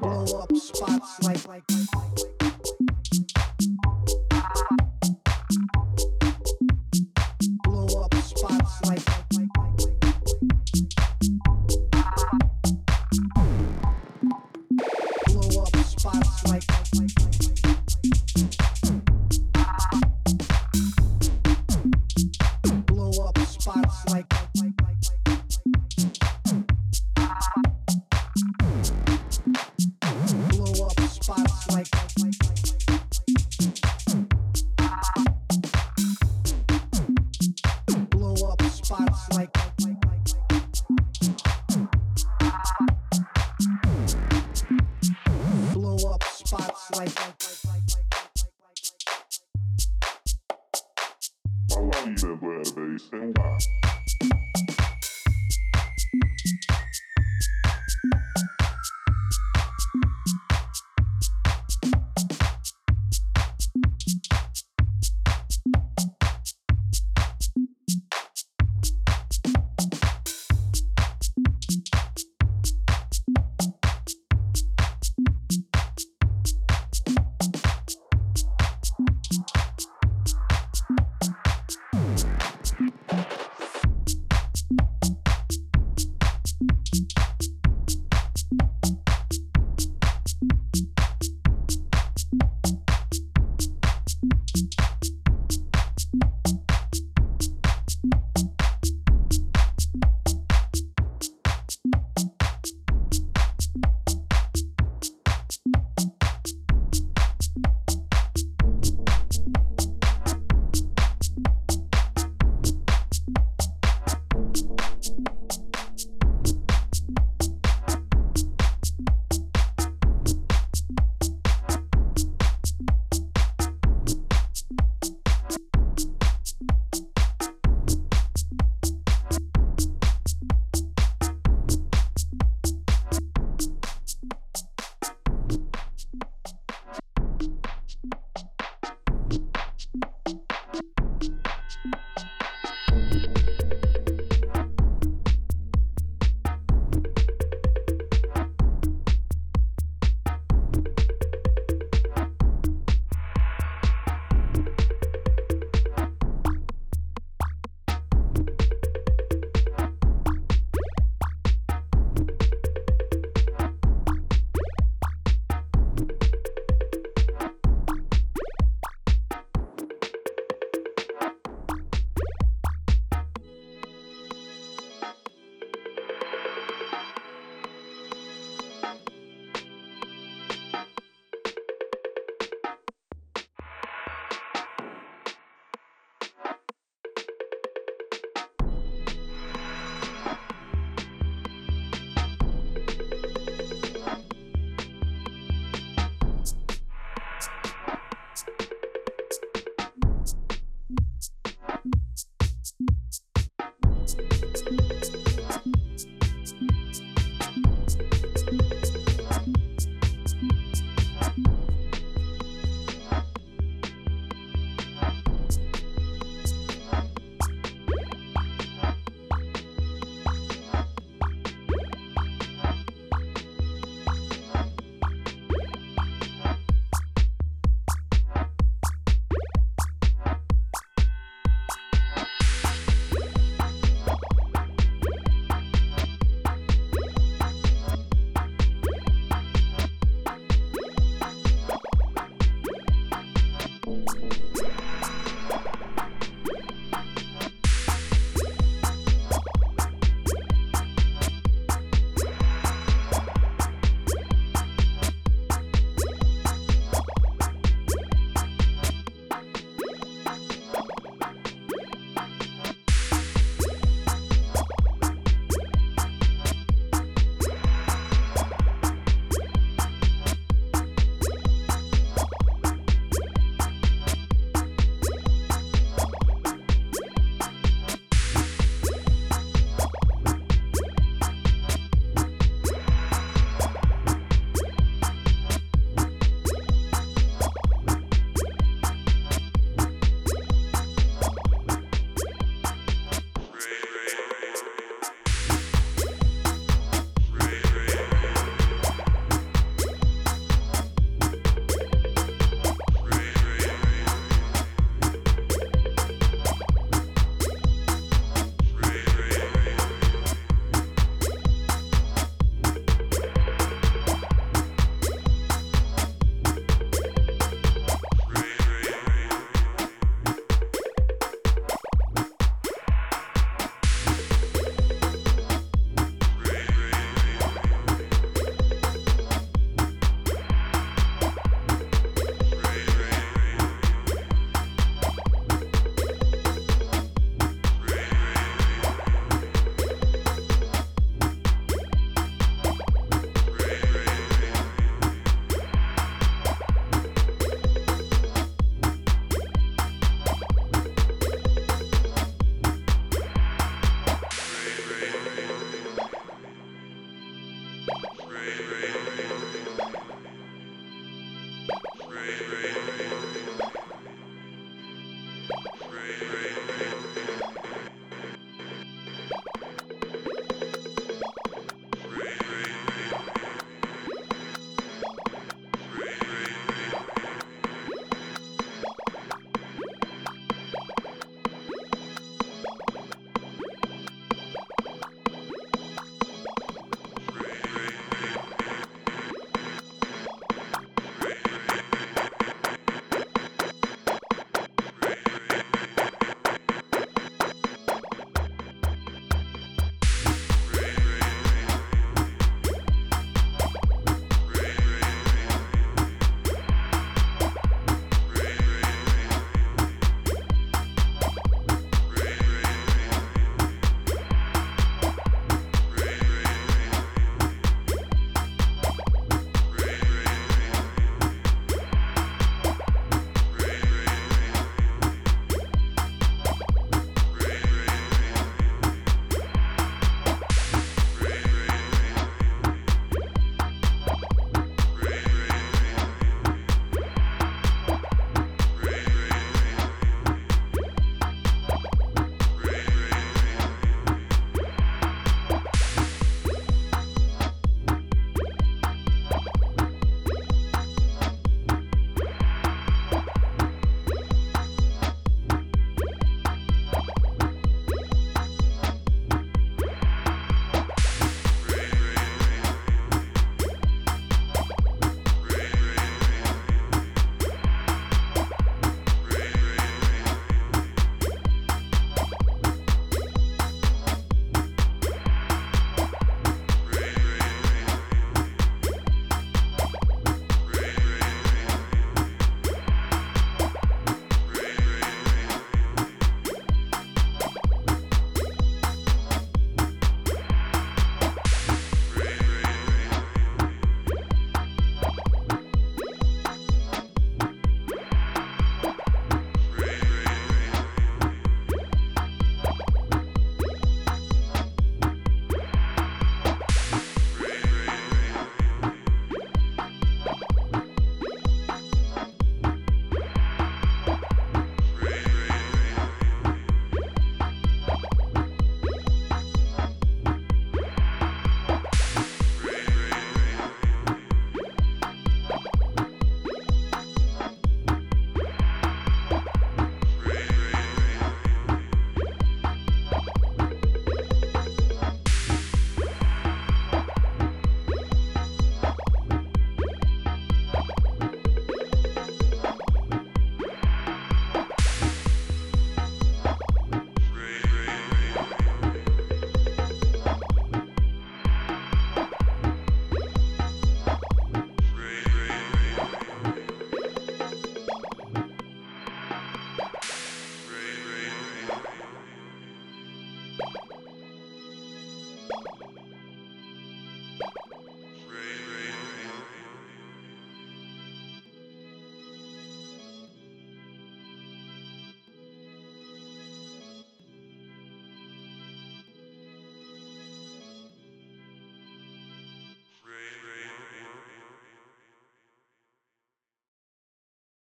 blow up spots like.